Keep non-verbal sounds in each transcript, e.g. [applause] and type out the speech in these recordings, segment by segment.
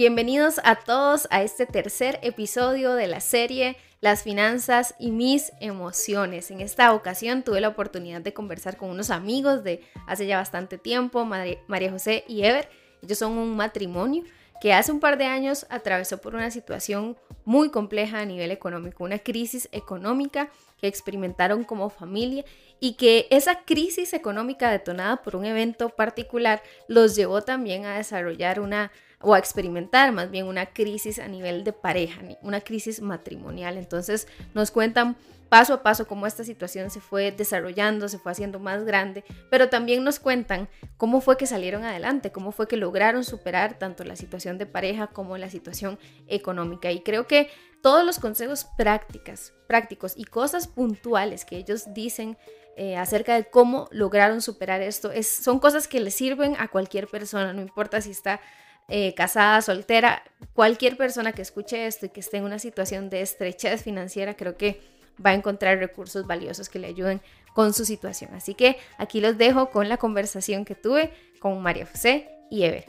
Bienvenidos a todos a este tercer episodio de la serie Las finanzas y mis emociones. En esta ocasión tuve la oportunidad de conversar con unos amigos de hace ya bastante tiempo, María José y Ever. Ellos son un matrimonio que hace un par de años atravesó por una situación muy compleja a nivel económico, una crisis económica que experimentaron como familia y que esa crisis económica detonada por un evento particular los llevó también a desarrollar una o a experimentar más bien una crisis a nivel de pareja, una crisis matrimonial. Entonces nos cuentan paso a paso cómo esta situación se fue desarrollando, se fue haciendo más grande, pero también nos cuentan cómo fue que salieron adelante, cómo fue que lograron superar tanto la situación de pareja como la situación económica. Y creo que todos los consejos prácticas, prácticos y cosas puntuales que ellos dicen eh, acerca de cómo lograron superar esto, es, son cosas que le sirven a cualquier persona, no importa si está eh, casada, soltera, cualquier persona que escuche esto y que esté en una situación de estrechez financiera, creo que va a encontrar recursos valiosos que le ayuden con su situación. Así que aquí los dejo con la conversación que tuve con María José y Ever.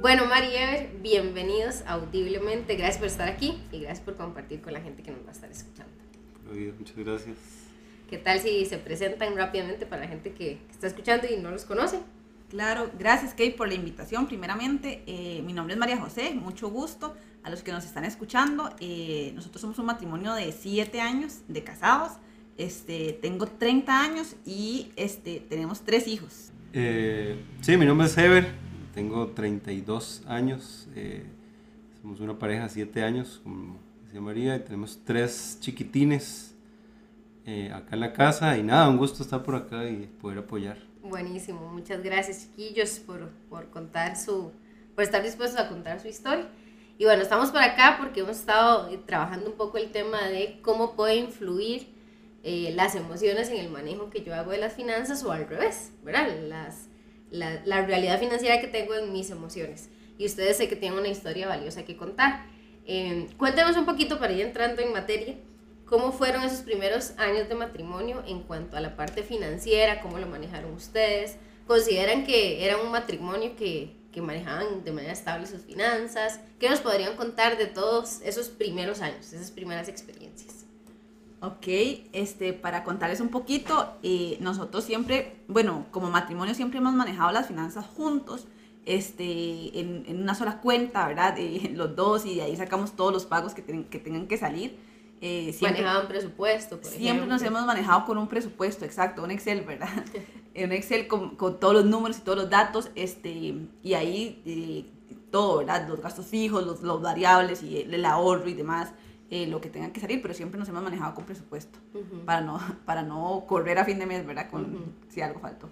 Bueno, María Ever, bienvenidos audiblemente. Gracias por estar aquí y gracias por compartir con la gente que nos va a estar escuchando. Muchas gracias. ¿Qué tal si se presentan rápidamente para la gente que, está escuchando y no los conoce? Claro, gracias Kate por la invitación. Primeramente, eh, mi nombre es María José, mucho gusto a los que nos están escuchando. Eh, nosotros somos un matrimonio de 7 años de casados. Este, tengo 30 años y este, tenemos tres hijos. Eh, sí, mi nombre es Ever, tengo 32 años. somos una pareja de 7 años, como decía María, y tenemos tres chiquitines eh, acá en la casa y nada, un gusto estar por acá y poder apoyar. Buenísimo, muchas gracias chiquillos por, por contar su, por estar dispuestos a contar su historia. Y bueno, estamos por acá porque hemos estado eh, trabajando un poco el tema de cómo puede influir eh, las emociones en el manejo que yo hago de las finanzas o al revés, ¿verdad? Las, la, la, realidad financiera que tengo en mis emociones. Y ustedes sé que tienen una historia valiosa que contar. cuéntenos un poquito para ir entrando en materia ¿Cómo fueron esos primeros años de matrimonio en cuanto a la parte financiera? ¿Cómo lo manejaron ustedes? ¿Consideran que era un matrimonio que, que manejaban de manera estable sus finanzas? ¿Qué nos podrían contar de todos esos primeros años, esas primeras experiencias? Ok, este, para contarles un poquito, eh, nosotros siempre, bueno, como matrimonio siempre hemos manejado las finanzas juntos, este, en, una sola cuenta, ¿verdad? [laughs] Eh, los dos y de ahí sacamos todos los pagos que, que tengan que salir. Eh, siempre, Manejaban presupuesto, por Siempre nos hemos manejado con un presupuesto, exacto, un Excel, ¿verdad? [laughs] un Excel con, con, todos los números y todos los datos, este, y ahí eh, todo, ¿verdad? Los gastos fijos, los, los variables y el, ahorro y demás, eh, lo que tenga que salir, pero siempre nos hemos manejado con presupuesto, para, no, [laughs] para no correr a fin de mes, ¿verdad? Con, Si algo faltó.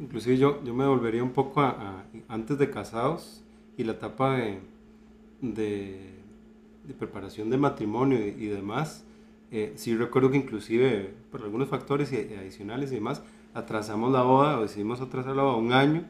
Inclusive yo, yo me volvería un poco a, antes de casados y la etapa de, de de preparación de matrimonio y, demás, eh, sí recuerdo que inclusive por algunos factores adicionales y demás, atrasamos la boda o decidimos atrasar la boda un año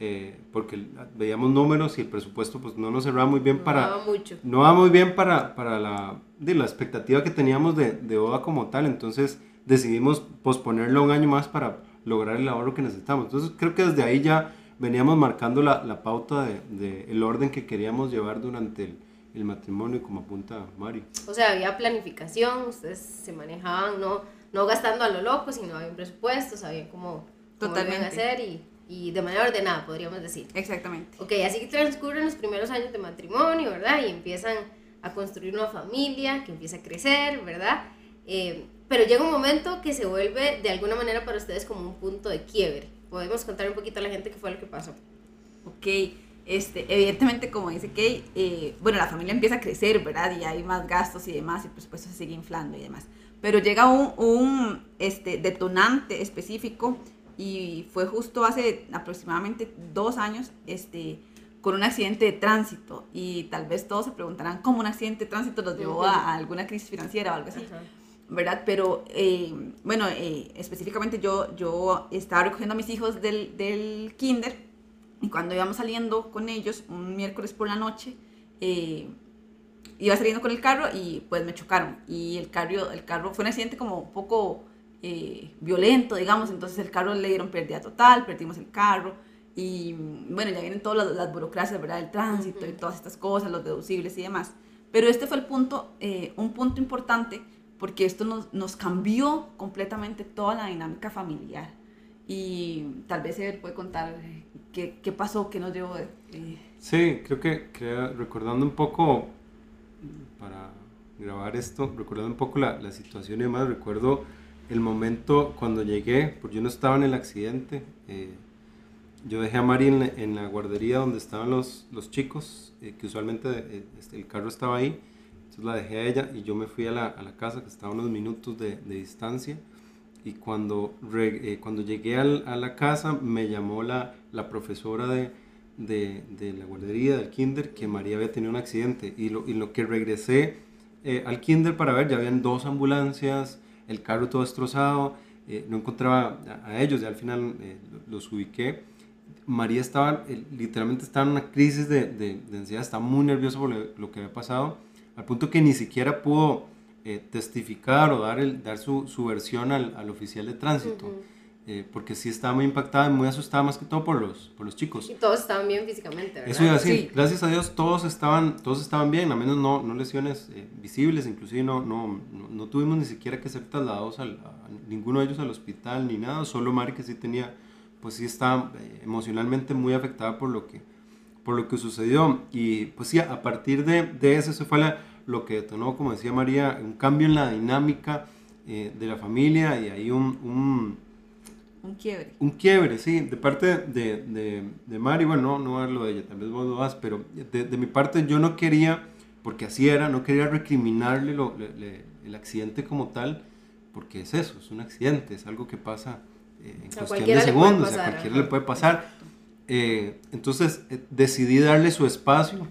eh, porque veíamos números y el presupuesto pues no nos cerraba muy bien para... No mucho. No va muy bien para, para la, de la expectativa que teníamos de, de, boda como tal, entonces decidimos posponerlo un año más para lograr el ahorro que necesitamos. Entonces creo que desde ahí ya veníamos marcando la, la pauta de, de, el orden que queríamos llevar durante el, el matrimonio, como apunta Mari. O sea, había planificación, ustedes se manejaban no, no gastando a lo loco, sino había un presupuesto, sabían cómo, cómo iban a hacer y, y, de manera ordenada, podríamos decir. Exactamente. Ok, así que transcurren los primeros años de matrimonio, ¿verdad? Y empiezan a construir una familia que empieza a crecer, ¿verdad? Eh, pero llega un momento que se vuelve de alguna manera para ustedes como un punto de quiebre. Podemos contar un poquito a la gente qué fue lo que pasó. Ok. Este, evidentemente, como dice Kay, eh, bueno, la familia empieza a crecer, ¿verdad? Y hay más gastos y demás, y por supuesto se sigue inflando y demás. Pero llega un, un este, detonante específico y fue justo hace aproximadamente dos años, este, con un accidente de tránsito. Y tal vez todos se preguntarán cómo un accidente de tránsito los llevó a, alguna crisis financiera o algo así. ¿verdad? Pero, eh, bueno, eh, específicamente yo, yo estaba recogiendo a mis hijos del, del kinder y cuando íbamos saliendo con ellos, un miércoles por la noche, eh, iba saliendo con el carro y pues me chocaron. Y el carro, el carro fue un accidente como un poco eh, violento, digamos, entonces el carro le dieron pérdida total, perdimos el carro y bueno, ya vienen todas las, burocracias, ¿verdad? El tránsito y todas estas cosas, los deducibles y demás. Pero este fue el punto, eh, un punto importante porque esto nos, nos, cambió completamente toda la dinámica familiar. Y tal vez él puede contar qué, qué pasó, qué nos llevó. Eh. Sí, creo que, recordando un poco, para grabar esto, recordando un poco la, la situación y demás, recuerdo el momento cuando llegué, porque yo no estaba en el accidente. Eh, yo dejé a Mari en la, guardería donde estaban los, los chicos, eh, que usualmente eh, este, el carro estaba ahí. Entonces la dejé a ella y yo me fui a la, a la casa, que estaba a unos minutos de, de distancia. Y cuando, eh, cuando llegué al, a la casa, me llamó la, la profesora de, de, de, la guardería, del kinder, que María había tenido un accidente. Y lo, y lo que regresé al kinder para ver, ya habían dos ambulancias, el carro todo destrozado. no encontraba a, ellos, ya al final los ubiqué María estaba, eh, literalmente estaba en una crisis de, de, ansiedad, estaba muy nerviosa por lo, que había pasado, al punto que ni siquiera pudo eh, testificar o dar, el, dar su, su versión al, al, oficial de tránsito. Eh, porque sí estaba muy impactada y muy asustada más que todo por los, por los chicos. Y todos estaban bien físicamente, ¿verdad? Eso iba a decir, gracias a Dios todos estaban, todos estaban bien, a menos no, no lesiones visibles, inclusive no, no, no, tuvimos ni siquiera que ser trasladados al, a, ninguno de ellos al hospital ni nada, solo Mari que sí tenía pues sí está eh, emocionalmente muy afectada por lo que, por lo que sucedió. Y pues sí, a partir de, de eso, eso fue lo que detonó, como decía María, un cambio en la dinámica eh, de la familia y ahí un, un, un, quiebre. Un quiebre, sí, de parte de, de, de Mari, bueno, no, no hablo de ella, tal vez vos lo vas, pero de, de, mi parte yo no quería, porque así era, no quería recriminarle lo, el accidente como tal, porque es eso, es un accidente, es algo que pasa eh, en cuestión de segundos, a cualquiera le puede pasar. Eh, entonces eh, decidí darle su espacio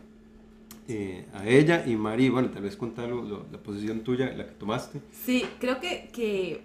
a ella y Mari, bueno, tal vez contar la posición tuya, la que tomaste. Sí, creo que, que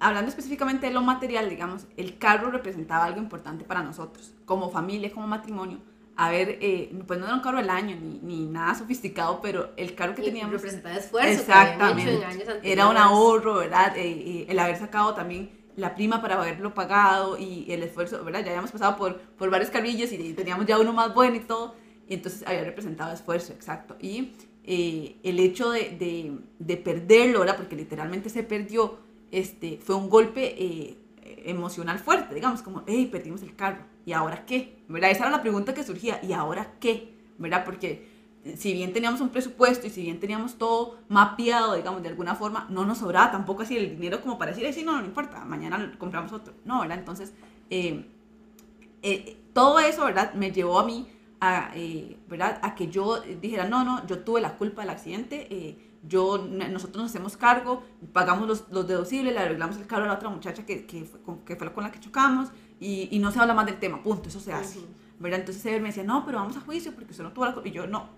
hablando específicamente de lo material, digamos, el carro representaba algo importante para nosotros, como familia, como matrimonio. A ver, pues no era un carro del año ni, ni nada sofisticado, pero el carro que teníamos. Representaba esfuerzo. Exactamente. era un ahorro, ¿verdad? el haber sacado también la prima para haberlo pagado y el esfuerzo, ¿verdad? Ya habíamos pasado por, por varios carrillos y teníamos ya uno más bueno y todo, y entonces había representado esfuerzo, exacto. Y eh, el hecho de, de, de, perderlo, ¿verdad? Porque literalmente se perdió, este, fue un golpe eh, emocional fuerte, digamos, como, hey, perdimos el carro, ¿y ahora qué? ¿Verdad? Esa era la pregunta que surgía, ¿y ahora qué? ¿Verdad? Porque si bien teníamos un presupuesto y si bien teníamos todo mapeado, digamos, de alguna forma, no nos sobraba tampoco así el dinero como para decir, sí, no, no importa, mañana compramos otro. No, ¿verdad? Entonces, eh, eh, todo eso, ¿verdad? Me llevó a mí a, eh, ¿verdad? A que yo dijera, no, no, yo tuve la culpa del accidente, yo, nosotros nos hacemos cargo, pagamos los, los, deducibles, le arreglamos el carro a la otra muchacha que, que, fue, con, que fue con la que chocamos y, y, no se habla más del tema, punto, eso se hace. ¿verdad? Entonces él me decía, no, pero vamos a juicio porque usted no tuvo la culpa. Y yo, no,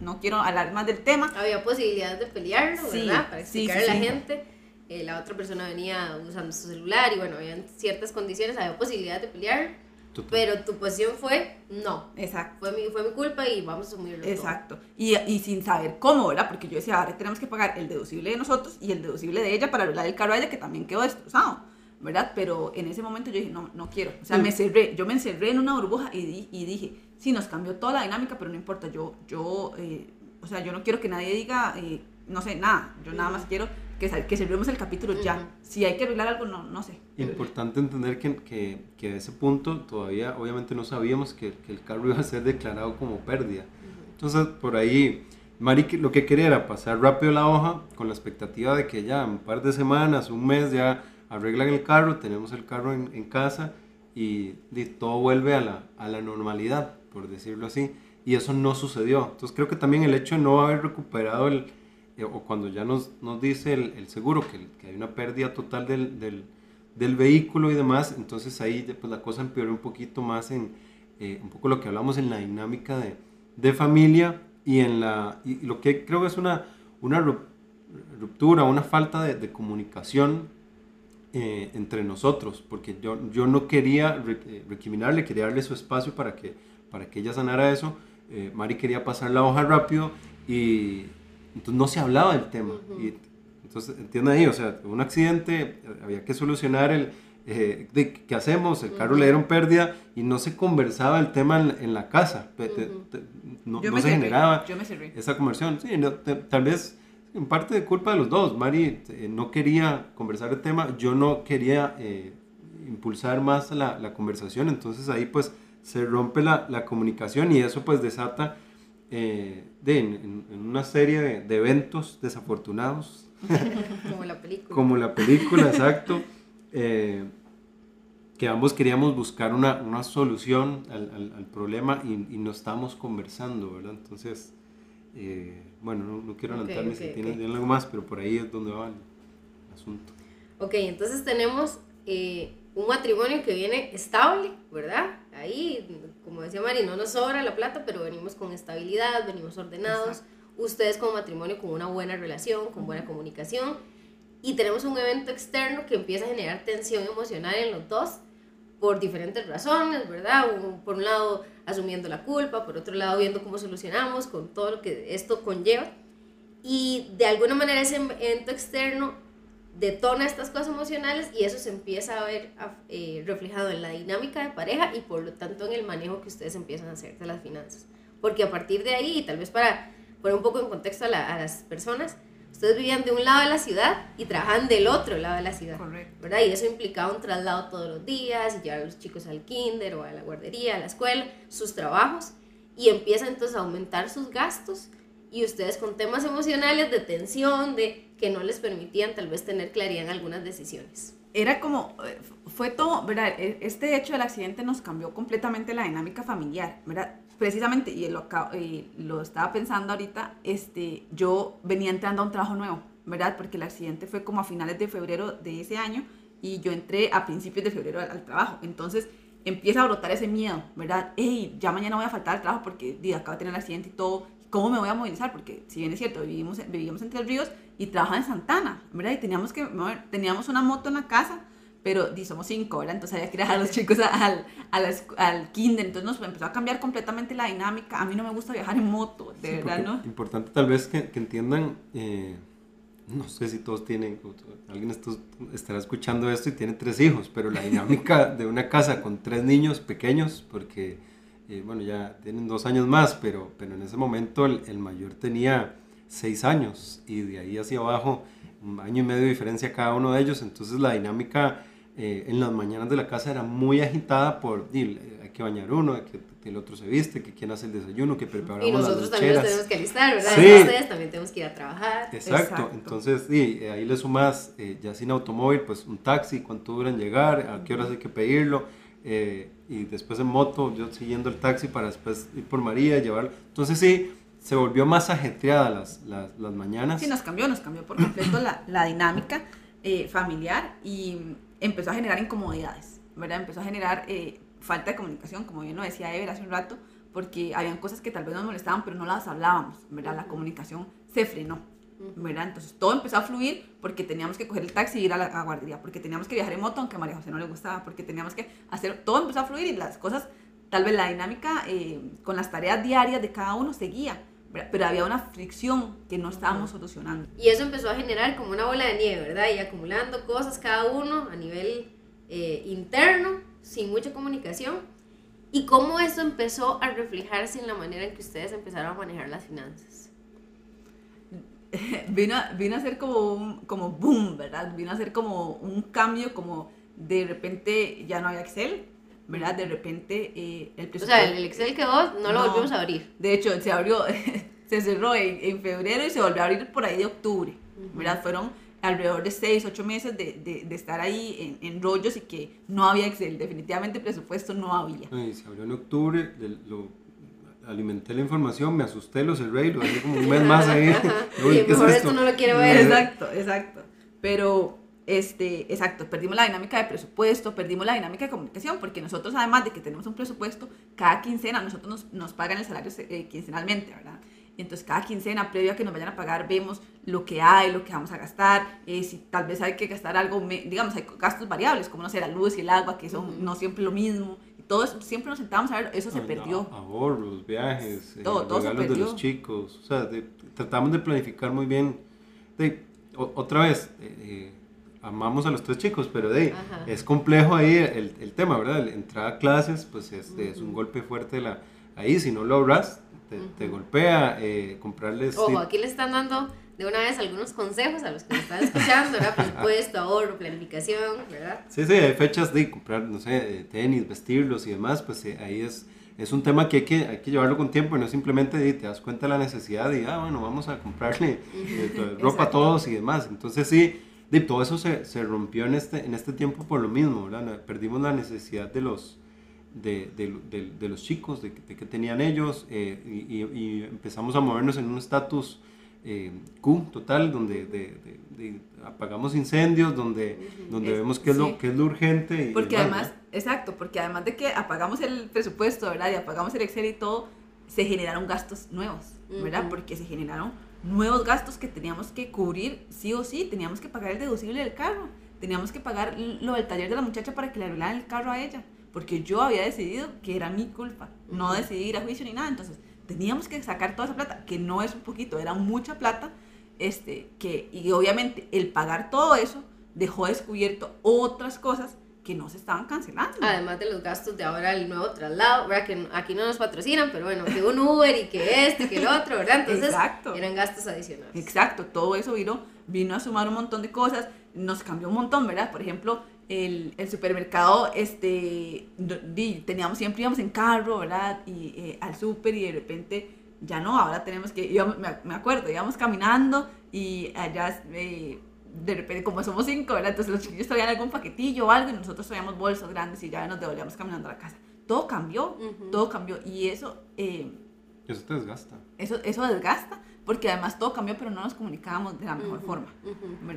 no quiero hablar más del tema. Había posibilidades de pelearlo, ¿verdad? Para explicarle a la gente. Eh, la otra persona venía usando su celular y bueno, había ciertas condiciones, había posibilidades de pelear. Pero tu posición fue no. Exacto. Fue mi, fue mi culpa y vamos a asumirlo. Exacto. Y, y, sin saber cómo, ¿verdad? Porque yo decía, ahora tenemos que pagar el deducible de nosotros y el deducible de ella para arreglar el carro a ella que también quedó destrozado, ¿verdad? Pero en ese momento yo dije, no, no quiero. O sea, me cerré, yo me encerré en una burbuja y, y dije, sí, nos cambió toda la dinámica, pero no importa, yo, yo, eh, o sea, yo no quiero que nadie diga, eh, no sé, nada, yo nada más quiero que, que cerremos el capítulo ya. Si hay que arreglar algo, no, no sé. Importante entender que, que, que, a ese punto todavía, obviamente no sabíamos que, que, el carro [laughs] iba a ser declarado como pérdida. Entonces, por ahí, Mari lo que quería era pasar rápido la hoja con la expectativa de que ya un par de semanas, un mes, ya arreglan el carro, tenemos el carro en, en casa y, y, todo vuelve a la, a la normalidad por decirlo así, y eso no sucedió. Entonces creo que también el hecho de no haber recuperado el, eh, o cuando ya nos, nos dice el, el seguro que, que, hay una pérdida total del, del, del, vehículo y demás, entonces ahí pues la cosa empeoró un poquito más en eh, un poco lo que hablamos en la dinámica de, de familia y en la, y lo que creo que es una, una ruptura, una falta de, de comunicación eh, entre nosotros, porque yo, yo no quería recriminarle, quería darle su espacio para que para que ella sanara eso, eh, Mari quería pasar la hoja rápido y entonces no se hablaba del tema. y, entonces entiende ahí, o sea, un accidente, había que solucionar el, eh, de, ¿qué hacemos? El carro le dieron pérdida y no se conversaba el tema en, la casa, no, se generaba esa conversión. Sí, tal vez en parte de culpa de los dos, Mari eh, no quería conversar el tema, yo no quería eh, impulsar más la, la, conversación, entonces ahí pues se rompe la, la comunicación y eso pues desata de, en, una serie de, eventos desafortunados. [laughs] Como la película. Como la película, exacto. [laughs] Eh, que ambos queríamos buscar una, una solución al, al, problema y, y, no estamos conversando, ¿verdad? Entonces, eh, bueno, no, quiero adelantarme si tienen algo más, pero por ahí es donde va el asunto. Ok, entonces tenemos eh, un matrimonio que viene estable, ¿verdad? Ahí, como decía Mari, no nos sobra la plata, pero venimos con estabilidad, venimos ordenados. Ustedes como matrimonio con una buena relación, con buena comunicación. Y tenemos un evento externo que empieza a generar tensión emocional en los dos por diferentes razones, ¿verdad? Por un lado, asumiendo la culpa, por otro lado, viendo cómo solucionamos con todo lo que esto conlleva. Y de alguna manera ese evento externo detona estas cosas emocionales y eso se empieza a ver eh, reflejado en la dinámica de pareja y por lo tanto en el manejo que ustedes empiezan a hacer de las finanzas. Porque a partir de ahí, tal vez para poner un poco en contexto a, las personas, ustedes vivían de un lado de la ciudad y trabajaban del otro lado de la ciudad. Correcto. ¿verdad? Y eso implicaba un traslado todos los días, y llevar a los chicos al kinder o a la guardería, a la escuela, sus trabajos, y empieza entonces a aumentar sus gastos y ustedes con temas emocionales de tensión, de que no les permitían tal vez tener claridad en algunas decisiones. Era como, eh, fue todo, ¿verdad? E, este hecho del accidente nos cambió completamente la dinámica familiar, ¿verdad? Precisamente, y lo, y lo estaba pensando ahorita, este, yo venía entrando a un trabajo nuevo, ¿verdad? Porque el accidente fue como a finales de febrero de ese año y yo entré a principios de febrero al, trabajo. Entonces empieza a brotar ese miedo, ¿verdad? Hey, ya mañana voy a faltar al trabajo porque di, acabo de tener el accidente y todo ¿cómo me voy a movilizar? Porque si bien es cierto, vivimos, vivíamos en Tres Ríos y trabajaba en Santana, ¿verdad? Y teníamos que mover, teníamos una moto en la casa, pero di, somos cinco, ¿verdad? Entonces había que dejar a los chicos al, al, al kinder, entonces nos empezó a cambiar completamente la dinámica. A mí no me gusta viajar en moto, de verdad, ¿no? Importante tal vez que, que entiendan... Eh, no sé si todos tienen, alguien estará escuchando esto y tiene tres hijos, pero la dinámica de una casa con tres niños pequeños, porque eh, bueno, ya tienen dos años más, pero, pero en ese momento el, el, mayor tenía seis años y de ahí hacia abajo un año y medio de diferencia cada uno de ellos, entonces la dinámica eh, en las mañanas de la casa era muy agitada por, hay que bañar uno, que, el otro se viste, que quién hace el desayuno, que preparamos Y nosotros también nos tenemos que alistar, ¿verdad? Sí. Ustedes también tenemos que ir a trabajar. Exacto, entonces sí, eh, ahí le sumas ya sin automóvil, pues un taxi, cuánto duran llegar, a qué horas hay que pedirlo eh, y después en moto, yo siguiendo el taxi para después ir por María, llevar. Entonces sí, se volvió más ajetreada las, las, las mañanas. Sí, nos cambió, nos cambió por completo la, la dinámica eh, familiar y empezó a generar incomodidades, ¿verdad? Empezó a generar eh, falta de comunicación, como bien lo decía Ever hace un rato, porque habían cosas que tal vez nos molestaban, pero no las hablábamos, ¿verdad? La comunicación se frenó. ¿Verdad? Entonces todo empezó a fluir porque teníamos que coger el taxi y ir a la guardería, porque teníamos que viajar en moto aunque a María José no le gustaba, porque teníamos que hacer, todo empezó a fluir y las cosas, tal vez la dinámica eh, con las tareas diarias de cada uno seguía, pero había una fricción que no estábamos solucionando. Y eso empezó a generar como una bola de nieve, ¿verdad? Y acumulando cosas cada uno a nivel eh, interno, sin mucha comunicación. Y cómo eso empezó a reflejarse en la manera en que ustedes empezaron a manejar las finanzas. [laughs] vino, a, vino a ser como un como boom, ¿verdad? Vino a ser como un cambio, como de repente ya no había Excel, ¿verdad? De repente eh, el presupuesto... O sea, el Excel quedó, no lo volvimos a abrir. De hecho, se abrió, [laughs] se cerró en, febrero y se volvió a abrir por ahí de octubre, ¿verdad? Fueron alrededor de 6, 8 meses de, de, de estar ahí en, en, rollos y que no había Excel, definitivamente presupuesto no había. se abrió en octubre, lo alimenté la información, me asusté, lo cerré y lo dejé como un mes [laughs] más ahí. [laughs] y mejor esto? no lo quiero ver. Exacto, exacto. Pero, este, exacto, perdimos la dinámica de presupuesto, perdimos la dinámica de comunicación, porque nosotros, además de que tenemos un presupuesto, cada quincena nosotros nos, nos pagan el salario eh, quincenalmente, ¿verdad? Y entonces cada quincena, previo a que nos vayan a pagar, vemos lo que hay, lo que vamos a gastar, eh, si tal vez hay que gastar algo, digamos, hay gastos variables, como no sé, la luz y el agua, que son no siempre lo mismo, todo siempre nos sentábamos a ver, eso se perdió. Ahorros, viajes, todo, eh, regalos de los chicos, o sea, tratamos de planificar muy bien. De, otra vez, eh, amamos a los tres chicos, pero de, es complejo ahí el, el, tema, ¿verdad? Entrar a clases, pues es, es un golpe fuerte la, ahí, si no lo logras, te, te golpea, eh, comprarles... Ojo, aquí le están dando de una vez algunos consejos a los que me están escuchando, ¿verdad? Presupuesto, ahorro, planificación, ¿verdad? Sí, sí, hay fechas de comprar, no sé, eh, tenis, vestirlos y demás, pues eh, ahí es, es un tema que hay, que hay que llevarlo con tiempo y no simplemente te das cuenta de la necesidad y, ah, bueno, vamos a comprarle eh, ropa a todos y demás. Entonces sí, de, todo eso se, se, rompió en este, en este tiempo por lo mismo, ¿verdad? Perdimos la necesidad de los... De, de, de, los chicos, de, que tenían ellos, y, y, empezamos a movernos en un estatus eh, Q total, donde de, apagamos incendios, donde, donde vemos qué es, lo, qué es lo urgente. porque además, exacto, porque además de que apagamos el presupuesto, ¿verdad? Y apagamos el Excel y todo, se generaron gastos nuevos, ¿verdad? Porque se generaron nuevos gastos que teníamos que cubrir sí o sí, teníamos que pagar el deducible del carro, teníamos que pagar lo del taller de la muchacha para que le arreglaran el carro a ella, porque yo había decidido que era mi culpa, no decidí ir a juicio ni nada, entonces teníamos que sacar toda esa plata, que no es un poquito, era mucha plata, este, que, y obviamente el pagar todo eso dejó descubierto otras cosas que no se estaban cancelando. Además de los gastos de ahora el nuevo traslado, ¿verdad? Que aquí no nos patrocinan, pero bueno, que un Uber y que este, que el otro, ¿verdad? Entonces Exacto. eran gastos adicionales. Exacto, todo eso vino, vino a sumar un montón de cosas, nos cambió un montón, ¿verdad? Por ejemplo, el, el, supermercado, este, teníamos, siempre íbamos en carro, ¿verdad? Y eh, al súper y de repente ya no, ahora tenemos que, íbamos, me, acuerdo, íbamos caminando y allá, eh, de repente, como somos cinco, ¿verdad? Entonces los chiquillos traían algún paquetillo o algo y nosotros traíamos bolsos grandes y ya nos devolvíamos caminando a la casa. Todo cambió, todo cambió y eso... Eh, eso te desgasta. Eso, eso desgasta porque además todo cambió, pero no nos comunicábamos de la mejor forma.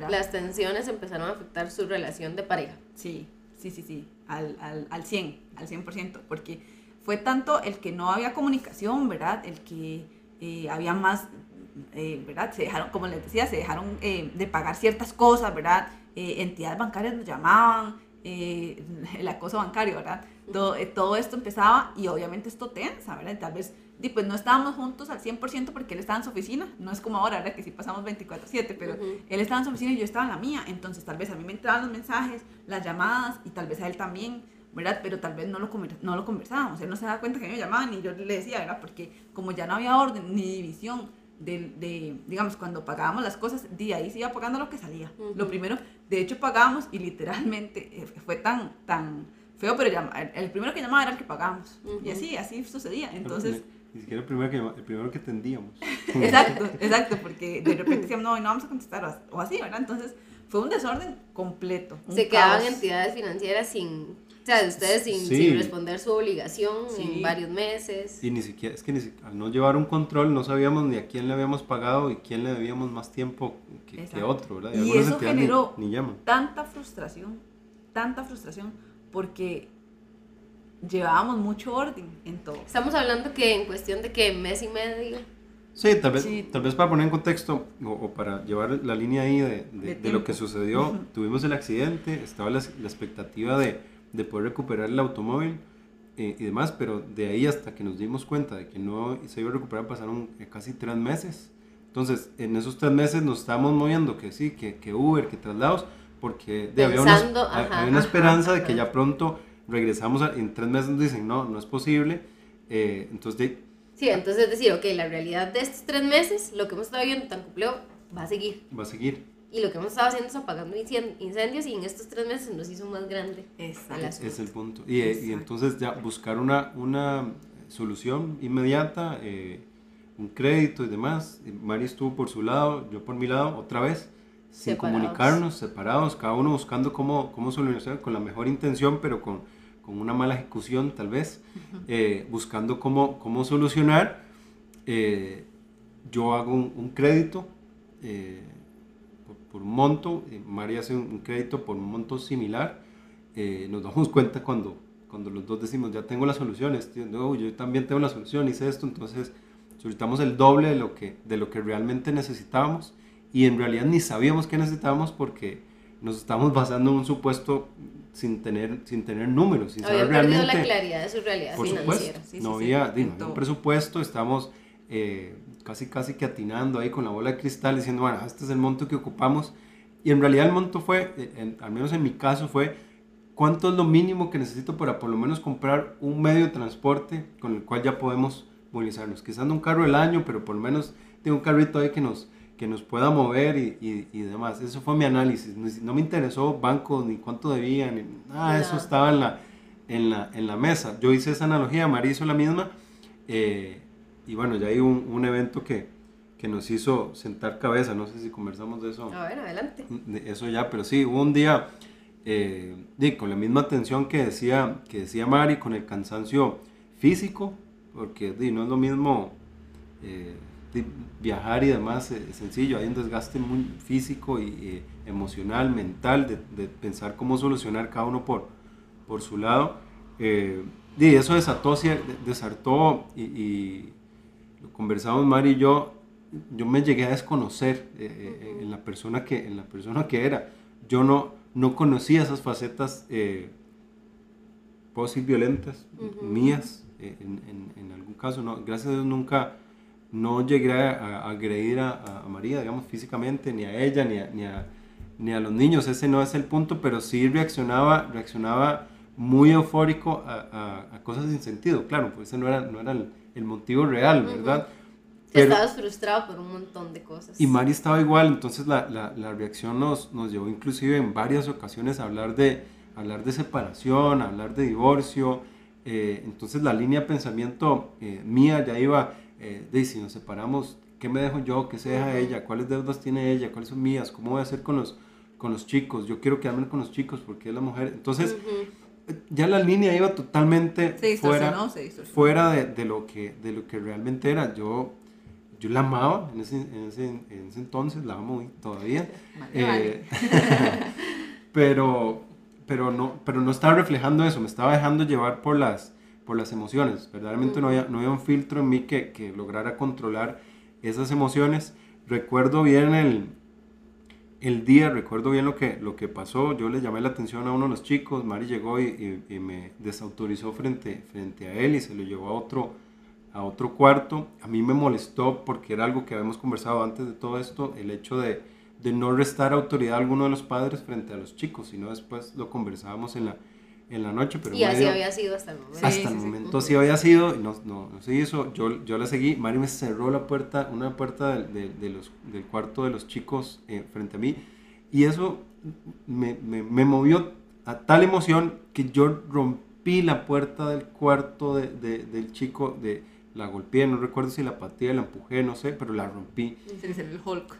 Las tensiones empezaron a afectar su relación de pareja. Sí, sí, sí, sí, al, al, al 100, al 100%, porque fue tanto el que no había comunicación, ¿verdad? El que eh, había más, eh, ¿verdad? Se dejaron, como les decía, se dejaron eh, de pagar ciertas cosas, ¿verdad? entidades bancarias nos llamaban, [laughs] el acoso bancario, ¿verdad? Todo, todo esto empezaba y obviamente esto tensa, ¿verdad? Tal vez y pues no estábamos juntos al 100% porque él estaba en su oficina, no es como ahora, ¿verdad? Que sí pasamos 24/7, pero él estaba en su oficina y yo estaba en la mía, entonces tal vez a mí me entraban los mensajes, las llamadas y tal vez a él también, ¿verdad? Pero tal vez no lo, no lo conversábamos, él no se daba cuenta que a mí me llamaban y yo le decía, ¿verdad? Porque como ya no había orden ni división de, de digamos, cuando pagábamos las cosas, de ahí se iba pagando lo que salía. Lo primero, de hecho pagábamos y literalmente eh, fue tan, tan feo, pero el primero que llamaba era el que pagábamos. Y así, así sucedía. Entonces... Ni siquiera el primero que, el primero que tendíamos. [laughs] exacto, exacto, porque de repente decíamos, no, no vamos a contestar, o así, ¿verdad? Entonces fue un desorden completo. Se quedaban entidades financieras sin, o sea, ustedes sin, sin responder su obligación en varios meses. Y ni siquiera, es que ni, al no llevar un control no sabíamos ni a quién le habíamos pagado y quién le debíamos más tiempo que, que otro, ¿verdad? Y, y eso generó ni, ni tanta frustración, tanta frustración, porque llevábamos mucho orden en todo. Estamos hablando que en cuestión de que mes y medio. Sí, tal vez, tal vez para poner en contexto o, para llevar la línea ahí de, de, lo que sucedió, tuvimos el accidente, estaba la, la expectativa de, de, poder recuperar el automóvil eh, y demás, pero de ahí hasta que nos dimos cuenta de que no se iba a recuperar pasaron casi tres meses. Entonces, en esos tres meses nos estábamos moviendo, que sí, que, que Uber, que traslados, porque había una, había una esperanza de que ya pronto regresamos en tres meses nos dicen, no, no es posible. Eh, entonces, de, sí, entonces es decir, ok, la realidad de estos tres meses, lo que hemos estado viendo tan complejo, va a seguir. Va a seguir. Y lo que hemos estado haciendo es apagando incendios y en estos tres meses nos hizo más grande. Exacto. Es el punto. Y, eh, y, entonces ya buscar una, una solución inmediata, eh, un crédito y demás. Mari estuvo por su lado, yo por mi lado, otra vez sin comunicarnos, separados, cada uno buscando cómo, cómo solucionar con la mejor intención, pero con, con una mala ejecución tal vez, eh, buscando cómo, cómo solucionar. Eh, yo hago un, crédito eh, por, un monto, María hace un, crédito por un monto similar. nos damos [laughs] cuenta cuando, cuando los dos decimos, ya tengo las soluciones, yo también tengo la solución, hice esto, entonces solicitamos el doble de lo que, de lo que realmente necesitábamos y en realidad ni sabíamos qué necesitábamos porque nos estábamos basando en un supuesto sin tener, sin tener números, sin había saber realmente... la claridad de su realidad por financiera. Supuesto, no había, un presupuesto, estamos eh, casi casi que atinando ahí con la bola de cristal, diciendo, bueno, este es el monto que ocupamos. Y en realidad el monto fue, eh, al menos en mi caso, fue cuánto es lo mínimo que necesito para por lo menos comprar un medio de transporte con el cual ya podemos movilizarnos. Quizás no un carro del año, pero por lo menos tengo un carrito ahí que nos, que nos pueda mover y, y, demás. Eso fue mi análisis. No, me interesó bancos ni cuánto debían, ni nada, eso estaba en la, en, la, en la mesa. Yo hice esa analogía, María hizo la misma. Eh, y bueno, ya hay un, un evento que, que, nos hizo sentar cabeza. No sé si conversamos de eso. A ver, adelante. De eso ya, pero sí, hubo un día eh, con la misma atención que decía, que decía Mari, con el cansancio físico, porque no es lo mismo. Eh, viajar y demás es sencillo, hay un desgaste muy físico y emocional, mental, de, pensar cómo solucionar cada uno por, por su lado. Eh, y eso desató, desartó y, y, lo conversamos Mari y yo, yo me llegué a desconocer eh, eh, en, la persona que, en la persona que era. Yo no, no conocía esas facetas, eh, violentas, mías, en, en, algún caso. No, gracias a Dios nunca no llegué a, agredir a, María, digamos, físicamente, ni a ella, ni a, ni a, ni, a, los niños, ese no es el punto, pero sí reaccionaba, reaccionaba muy eufórico a, cosas sin sentido, claro, pues ese no era, no era el, motivo real, ¿verdad? Estabas frustrado por un montón de cosas. Y María estaba igual, entonces la, la, la, reacción nos, nos llevó inclusive en varias ocasiones a hablar de, hablar de separación, a hablar de divorcio, eh, entonces la línea de pensamiento eh, mía ya iba eh, de si nos separamos, ¿qué me dejo yo? ¿Qué se deja ella? ¿Cuáles deudas tiene ella? ¿Cuáles son mías? ¿Cómo voy a hacer con los, con los chicos? Yo quiero quedarme con los chicos porque es la mujer. Entonces, ya la línea iba totalmente fuera, fuera de, de, lo que, de lo que realmente era. Yo, yo la amaba en ese, en ese, en ese entonces, la amo todavía. Eh, [laughs] pero, pero, no, pero no estaba reflejando eso, me estaba dejando llevar por las por las emociones. Verdaderamente no, había, no había un filtro en mí que, que, lograra controlar esas emociones. Recuerdo bien el, el día, recuerdo bien lo que, lo que pasó. Yo le llamé la atención a uno de los chicos. Mari llegó y, y, me desautorizó frente, frente a él y se lo llevó a otro, a otro cuarto. A mí me molestó porque era algo que habíamos conversado antes de todo esto, el hecho de, de no restar autoridad a alguno de los padres frente a los chicos, sino después lo conversábamos en la en la noche. Pero y así había sido hasta el momento. Hasta el momento sí, había sido, no, no, no, se hizo. Yo, yo la seguí. Mari me cerró la puerta, una puerta de, de, los, del cuarto de los chicos eh, frente a mí. Y eso me, me, me, movió a tal emoción que yo rompí la puerta del cuarto de, del chico. de la golpeé, no recuerdo si la pateé, la empujé, no sé, pero la rompí. Se me salió el Hulk.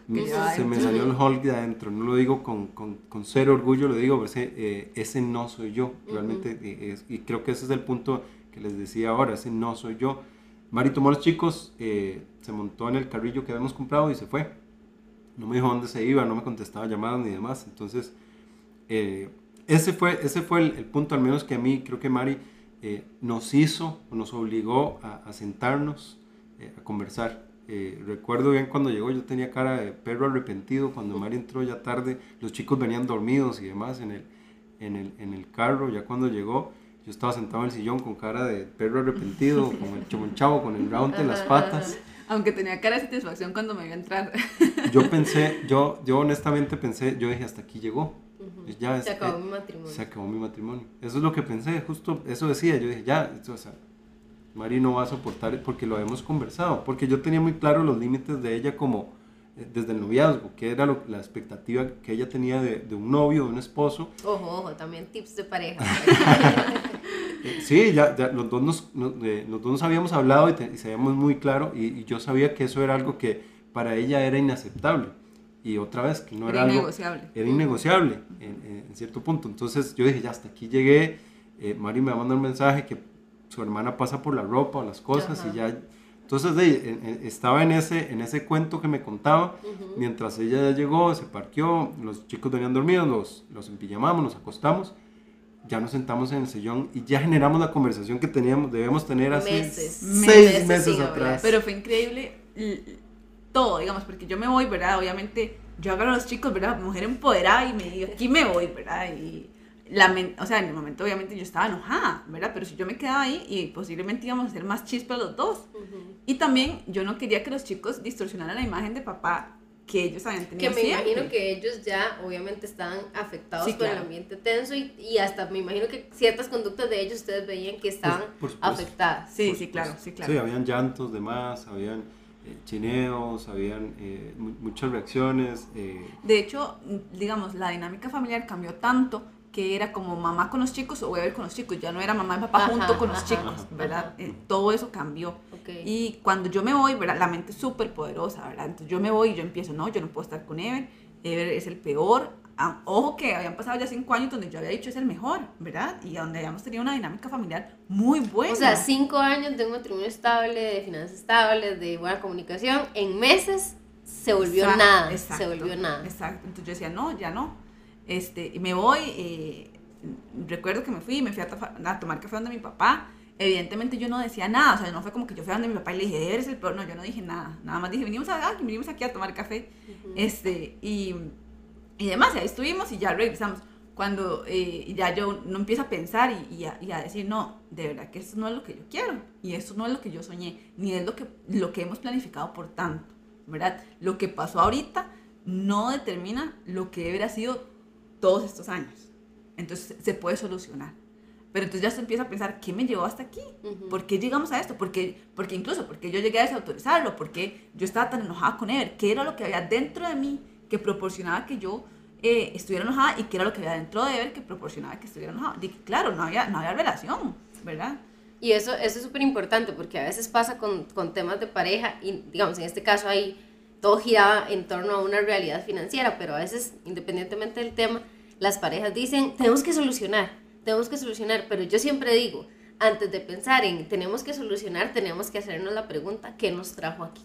se me salió el Hulk de adentro, no lo digo con, con, con cero orgullo, lo digo, ese, eh, ese no soy yo, realmente, eh, y creo que ese es el punto que les decía ahora, ese no soy yo. Mari tomó a los chicos, eh, se montó en el carrillo que habíamos comprado y se fue. No me dijo dónde se iba, no me contestaba llamadas ni demás, entonces, ese fue, ese fue el, el punto, al menos que a mí, creo que Mari eh, nos hizo, nos obligó a, sentarnos, eh, a conversar. Eh, recuerdo bien cuando llegó, yo tenía cara de perro arrepentido, cuando Mari entró ya tarde, los chicos venían dormidos y demás en el, en el, en el carro, ya cuando llegó, yo estaba sentado en el sillón con cara de perro arrepentido, con el chomonchavo, con el round en las patas. Aunque tenía cara de satisfacción cuando me iba a entrar. Yo pensé, yo, yo honestamente pensé, yo dije, hasta aquí llegó ya, se acabó mi matrimonio. Se acabó mi matrimonio. Eso es lo que pensé, justo eso decía. Yo dije, ya, o sea, Mari no va a soportar porque lo habíamos conversado. Porque yo tenía muy claro los límites de ella como eh, desde el noviazgo, que era la expectativa que ella tenía de, de, un novio, de un esposo. Ojo, ojo, también tips de pareja. [laughs] sí, ya, ya, los, dos nos, eh, los dos nos habíamos hablado y, sabíamos muy claro y, y, yo sabía que eso era algo que para ella era inaceptable y otra vez que no era, algo... Innegociable. Era innegociable en, en, cierto punto. Entonces yo dije, ya hasta aquí llegué, eh, Mari me va a mandar un mensaje que su hermana pasa por la ropa o las cosas y ya... Entonces de, estaba en ese, en ese cuento que me contaba, mientras ella ya llegó, se parqueó, los chicos venían dormidos, los, los empillamamos, nos acostamos, ya nos sentamos en el sillón y ya generamos la conversación que teníamos, debemos tener hace meses. seis meses atrás. Pero fue increíble todo, digamos, porque yo me voy, ¿verdad? Obviamente, yo agarro a los chicos, ¿verdad? Mujer empoderada y me digo, aquí me voy, ¿verdad? Y o sea, en el momento obviamente yo estaba enojada, ¿verdad? Pero si yo me quedaba ahí y posiblemente íbamos a hacer más chispas los dos. Y también yo no quería que los chicos distorsionaran la imagen de papá que ellos habían tenido Que me imagino que ellos ya obviamente estaban afectados por el ambiente tenso y, y, hasta me imagino que ciertas conductas de ellos ustedes veían que estaban afectadas. Sí, sí, claro, sí, claro. Sí, habían llantos de más, habían chineos, habían eh, muchas reacciones. Eh. De hecho, digamos, la dinámica familiar cambió tanto que era como mamá con los chicos o voy a ver con los chicos, ya no era mamá y papá junto con los chicos, ¿verdad? Eh, todo eso cambió. Y cuando yo me voy, ¿verdad? La mente es súper poderosa, ¿verdad? Entonces yo me voy y yo empiezo, no, yo no puedo estar con Ever, Ever es el peor. Ah, ojo que habían pasado ya cinco años donde yo había dicho es el mejor, ¿verdad? Y donde habíamos tenido una dinámica familiar muy buena. O sea, cinco años de un matrimonio estable, de finanzas estables, de buena comunicación, en meses se volvió nada, se volvió nada. Exacto, entonces yo decía, no, ya no este, y me voy, eh, recuerdo que me fui, me fui a, tomar café donde mi papá. Evidentemente yo no decía nada, o sea, no fue como que yo fui donde mi papá y le dije, eres el peor, no, yo no dije nada, nada más dije, venimos, a, venimos aquí a tomar café, este, y, y demás, y ahí estuvimos y ya regresamos. Cuando eh, ya yo no empiezo a pensar y, y, a, y, a, decir, no, de verdad que eso no es lo que yo quiero, y eso no es lo que yo soñé, ni es lo que, lo que hemos planificado por tanto, ¿verdad? Lo que pasó ahorita no determina lo que debería sido todos estos años. Entonces se puede solucionar. Pero entonces ya se empieza a pensar, ¿qué me llevó hasta aquí? ¿Por qué llegamos a esto? ¿Por qué, porque incluso, porque yo llegué a desautorizarlo? ¿Por qué yo estaba tan enojada con él? ¿Qué era lo que había dentro de mí que proporcionaba que yo eh, estuviera enojada? ¿Y qué era lo que había dentro de él que proporcionaba que estuviera enojada? Dije, claro, no había, no había relación, ¿verdad? Y eso, eso es súper importante porque a veces pasa con, con temas de pareja y digamos, en este caso hay todo giraba en torno a una realidad financiera, pero a veces, independientemente del tema, las parejas dicen, tenemos que solucionar, tenemos que solucionar, pero yo siempre digo, antes de pensar en tenemos que solucionar, tenemos que hacernos la pregunta, ¿qué nos trajo aquí?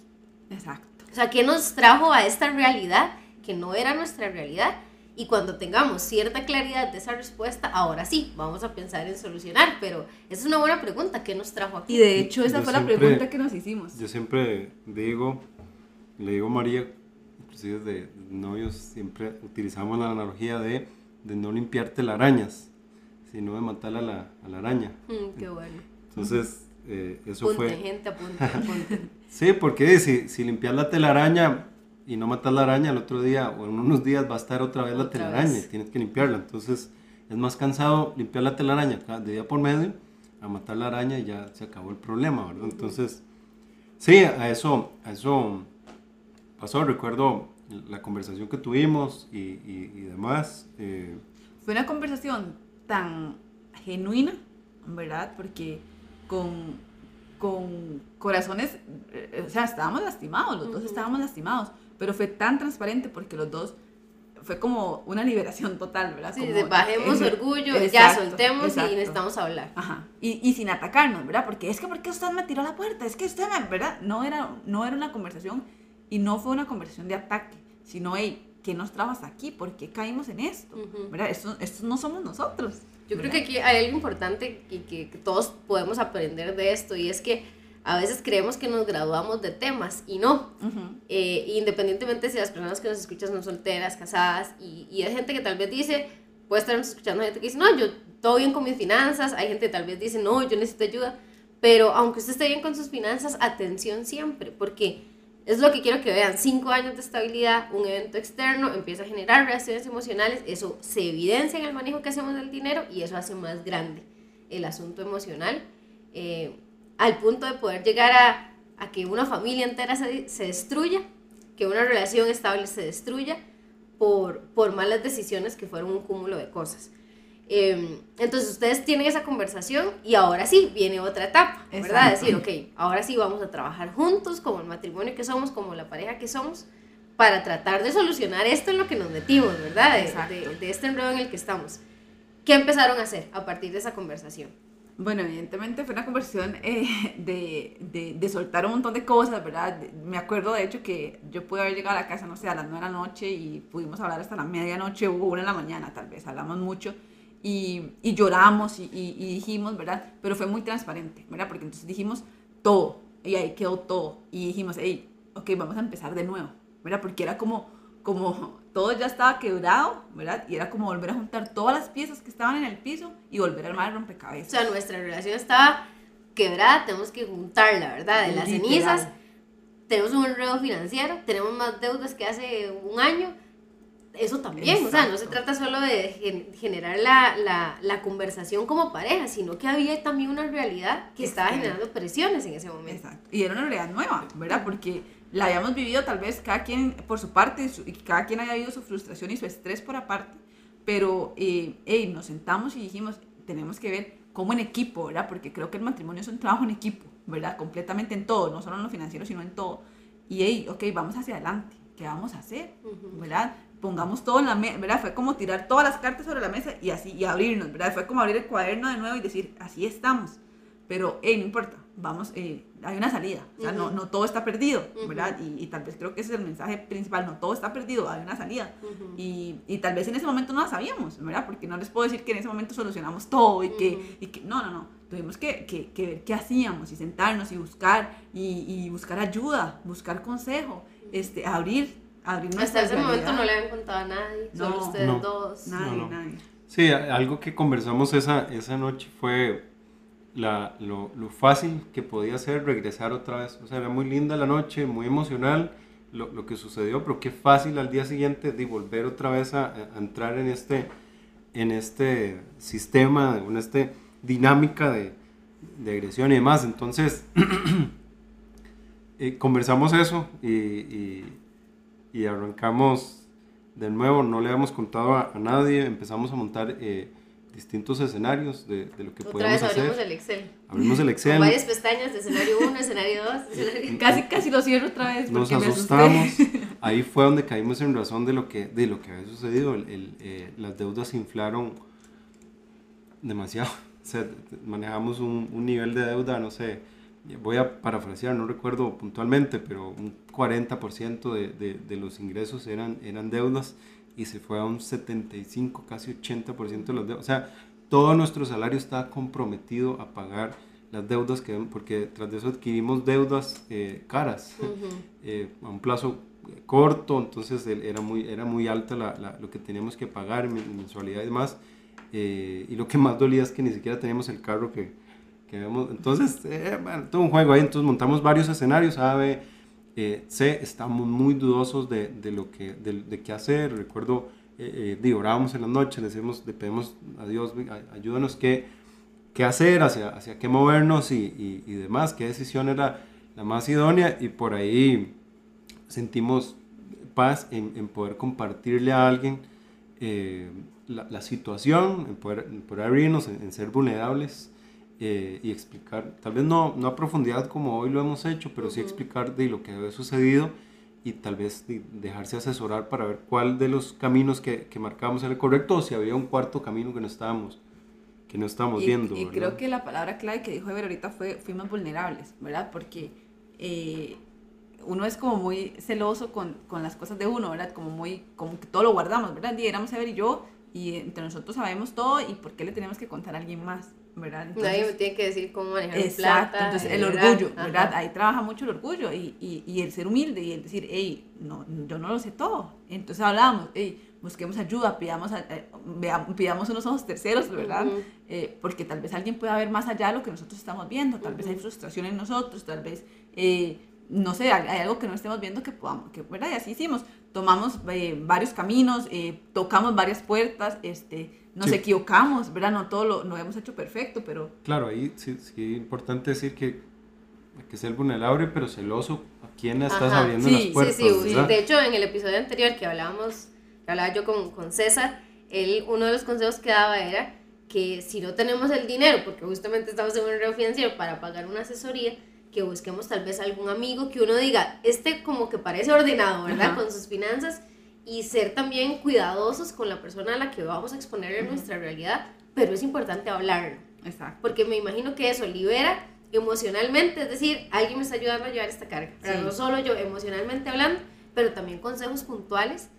Exacto. O sea, ¿qué nos trajo a esta realidad que no era nuestra realidad? Y cuando tengamos cierta claridad de esa respuesta, ahora sí, vamos a pensar en solucionar. Pero esa es una buena pregunta, ¿qué nos trajo aquí? Y de hecho esa fue la pregunta que nos hicimos. Yo siempre digo, le digo a María, inclusive de novios, siempre utilizamos la analogía de, de no limpiar telarañas, sino de matar a la, a la araña. Mm, qué bueno. Entonces, eh, eso fue... Gente, apunte, apunte. [laughs] sí, porque si, si limpias la telaraña y no matas la araña, el otro día o en unos días va a estar otra vez la telaraña y tienes que limpiarla. Entonces, es más cansado limpiar la telaraña de día por medio a matar la araña y ya se acabó el problema, ¿verdad? Entonces, sí, a eso, a eso pasó. Recuerdo la conversación que tuvimos y, y, demás. Eh, Fue una conversación tan genuina, ¿verdad? Porque con, con corazones, eh, o sea, estábamos lastimados, los dos estábamos lastimados, pero fue tan transparente porque los dos fue como una liberación total, ¿verdad? Sí, bajemos [laughs] orgullo, ya soltemos y necesitamos hablar. Ajá. Y, y, sin atacarnos, ¿verdad? Porque es que, ¿por qué usted me tiró la puerta? Es que usted me, ¿verdad? No era, no era una conversación y no fue una conversación de ataque, sino, hey, ¿qué nos trajo hasta aquí? ¿Por qué caímos en esto? ¿Verdad? Estos, no somos nosotros. Yo creo que aquí hay algo importante y que, todos podemos aprender de esto y es que a veces creemos que nos graduamos de temas y no. Eh, independientemente si las personas que nos escuchan son solteras, casadas y, y hay gente que tal vez dice, puede estar escuchando gente que dice, no, yo todo bien con mis finanzas, hay gente que tal vez dice, no, yo necesito ayuda, pero aunque usted esté bien con sus finanzas, atención siempre, porque es lo que quiero que vean. Cinco años de estabilidad, un evento externo empieza a generar reacciones emocionales, eso se evidencia en el manejo que hacemos del dinero y eso hace más grande el asunto emocional, eh, al punto de poder llegar a, a que una familia entera se, se, destruya, que una relación estable se destruya por, por malas decisiones que fueron un cúmulo de cosas. Em, entonces ustedes tienen esa conversación y ahora sí viene otra etapa, ¿verdad? Decir, ok, ahora sí vamos a trabajar juntos como el matrimonio que somos, como la pareja que somos, para tratar de solucionar esto en lo que nos metimos, ¿verdad? De, de, este enredo en el que estamos. ¿Qué empezaron a hacer a partir de esa conversación? Bueno, evidentemente fue una conversación eh, de, de, de, soltar un montón de cosas, ¿verdad? Me acuerdo de hecho que yo pude haber llegado a la casa, no sé, a las 9 de la noche y pudimos hablar hasta la medianoche o una de la mañana, tal vez, hablamos mucho y, y lloramos y, y, dijimos, ¿verdad? Pero fue muy transparente, ¿verdad? Porque entonces dijimos todo y ahí quedó todo y dijimos, hey, ok, vamos a empezar de nuevo, ¿verdad? Porque era como, como todo ya estaba quebrado, ¿verdad? Y era como volver a juntar todas las piezas que estaban en el piso y volver a armar el rompecabezas. O sea, nuestra relación estaba quebrada, tenemos que juntarla, ¿verdad? De las Literal. cenizas, tenemos un enredo financiero, tenemos más deudas que hace un año. Eso también, o sea, no se Exacto. trata solo de gen- generar la, la, la conversación como pareja, sino que había también una realidad que estaba generando presiones en ese momento. Exacto. Y era una realidad nueva, ¿verdad? Porque la habíamos vivido tal vez cada quien por su parte su- y cada quien haya vivido su frustración y su estrés por aparte, pero eh, hey, nos sentamos y dijimos, tenemos que ver cómo en equipo, ¿verdad? Porque creo que el matrimonio es un trabajo en equipo, ¿verdad? Completamente en todo, no solo en lo financiero, sino en todo. Y hey, ok, vamos hacia adelante, ¿qué vamos a hacer? ¿verdad? Pongamos todo en la mesa, ¿verdad? Fue como tirar todas las cartas sobre la mesa y así, y abrirnos, ¿verdad? Fue como abrir el cuaderno de nuevo y decir, así estamos. Pero, hey, no importa, vamos, eh, hay una salida, o sea, no, no todo está perdido. ¿verdad? Y, y tal vez creo que ese es el mensaje principal, no todo está perdido, hay una salida. Y, y tal vez en ese momento no la sabíamos, ¿verdad? Porque no les puedo decir que en ese momento solucionamos todo y que, y que no, no, no. Tuvimos que, que, que ver qué hacíamos y sentarnos y buscar y, y buscar ayuda, buscar consejo, este, abrir, abrir Hasta nuestra ese momento no le habían contado a nadie, solo No. ustedes No. dos. Nadie, No, no. nadie. Sí, algo que conversamos esa, esa noche fue la, lo, fácil que podía ser regresar otra vez. O sea, era muy linda la noche, muy emocional lo, lo que sucedió, pero qué fácil al día siguiente de volver otra vez a, entrar en este, en este sistema, en esta dinámica de, de agresión y demás. Entonces, [clears throat] eh, conversamos eso y, y- arrancamos de nuevo, no le habíamos contado a, a nadie, empezamos a montar eh, distintos escenarios de, de lo que Otra podíamos vez abrimos hacer. el Excel. Abrimos el Con Excel, varias pestañas de escenario 1, escenario 2, escenario... Casi, casi lo cierro otra vez nos asustamos. [laughs] Ahí fue donde caímos en razón de lo que, de lo que había sucedido. El- el, eh, las deudas se inflaron demasiado. [laughs] O sea, manejamos un, un nivel de deuda, no sé, voy a parafrasear, no recuerdo puntualmente, pero un 40% de, de, de los ingresos eran, eran deudas y se fue a un 75, casi 80% de los deudas. O sea, todo nuestro salario estaba comprometido a pagar las deudas que, porque tras de eso adquirimos deudas eh, caras Ujú. eh, a un plazo eh, corto, entonces era muy, era muy alta la, la- lo que teníamos que pagar, men- mensualidad y demás. eh, y lo que más dolía es que ni siquiera teníamos el carro que, que habíamos. Entonces, eh, bueno, todo un juego ahí. Entonces montamos varios escenarios, A, B, eh, C. Estamos muy dudosos de, de lo que, de, qué hacer. Recuerdo, eh, eh, orábamos en las noches, le, decimos, le pedimos a Dios, "Ven, ay- ayúdanos qué, qué hacer, hacia, hacia qué movernos y, y, demás, qué decisión era la más idónea. Y por ahí sentimos paz en, poder compartirle a alguien eh, la, la situación, en poder, en poder abrirnos, en ser vulnerables eh, y explicar, tal vez no, no a profundidad como hoy lo hemos hecho, pero sí explicar de lo que había sucedido y tal vez de- dejarse asesorar para ver cuál de los caminos que, que marcábamos era el correcto o si había un cuarto camino que no estábamos, que no estábamos Y, viendo. y ¿verdad? creo que la palabra clave que dijo Ever ahorita fue fuimos vulnerables, ¿verdad? Porque eh, uno es como muy celoso con, con las cosas de uno, ¿verdad? Como muy, como que todo lo guardamos, ¿verdad? Y éramos Ever y yo, y entre nosotros sabemos todo, y por qué le tenemos que contar a alguien más, ¿verdad? Nadie me tiene que decir cómo manejar Exacto, plata. entonces el ¿verdad? orgullo, Ajá. ¿verdad? Ahí trabaja mucho el orgullo y, y, y el ser humilde y el decir, hey, no, yo no lo sé todo. Entonces hablamos, hey, busquemos ayuda, pidamos, eh, pidamos unos ojos terceros, ¿verdad? Eh, porque tal vez alguien pueda ver más allá de lo que nosotros estamos viendo, tal vez hay frustración en nosotros, tal vez, eh, no sé, hay, hay algo que no estemos viendo que podamos, que, ¿verdad? Y así hicimos, tomamos eh, varios caminos, eh, tocamos varias puertas, este, nos Sí. equivocamos, ¿verdad? No todo lo no hemos hecho perfecto, pero Claro, ahí sí, sí es importante decir que hay que ser vulnerable, pero celoso a quién le estás Ajá, abriendo sí, las sí, puertas. sí, sí, ¿verdad? de hecho en el episodio anterior que hablábamos, que hablaba yo con, con César, él, uno de los consejos que daba era que si no tenemos el dinero, porque justamente estamos en un enredo financiero para pagar una asesoría, que busquemos tal vez algún amigo que uno diga, este como que parece ordenado, ¿verdad? Ajá. Con sus finanzas y ser también cuidadosos con la persona a la que vamos a exponer en nuestra realidad, pero es importante hablarlo. exacto. Porque me imagino que eso libera emocionalmente, es decir, alguien me está ayudando a llevar esta carga. Sí. No solo yo emocionalmente hablando, pero también consejos puntuales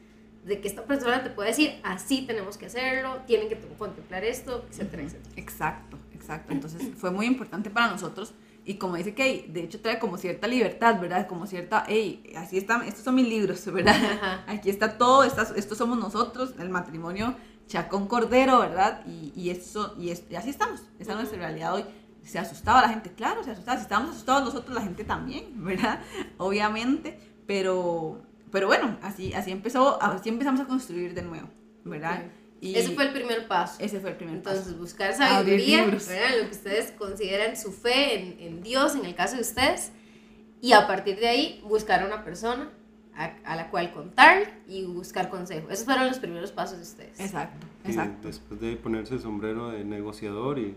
de que esta persona te puede decir, así tenemos que hacerlo, tienen que contemplar esto, etcétera, etcétera. Exacto, exacto. Entonces fue muy importante para nosotros y como dice que de hecho trae como cierta libertad, ¿verdad? Como cierta, hey, así están, estos son mis libros, [laughs] ¿verdad? Aquí está todo, estos somos nosotros, el matrimonio Chacón Cordero, ¿verdad? Y, y, eso, y, y así estamos, esa es nuestra realidad hoy. Se asustaba la gente, claro, se asustaba, si estábamos asustados nosotros, la gente también, [laughs] ¿verdad? Obviamente, pero, pero bueno, así, así, empezó, así empezamos a construir de nuevo, ¿verdad? Y ese fue el primer paso. Ese fue el primer paso. Entonces, buscar sabiduría, ¿verdad? Lo que ustedes consideran su fe en, en, Dios, en el caso de ustedes. Y a partir de ahí, buscar a una persona a, la cual contar y buscar consejo. Esos fueron los primeros pasos de ustedes. Exacto, exacto. después de ponerse el sombrero de negociador y,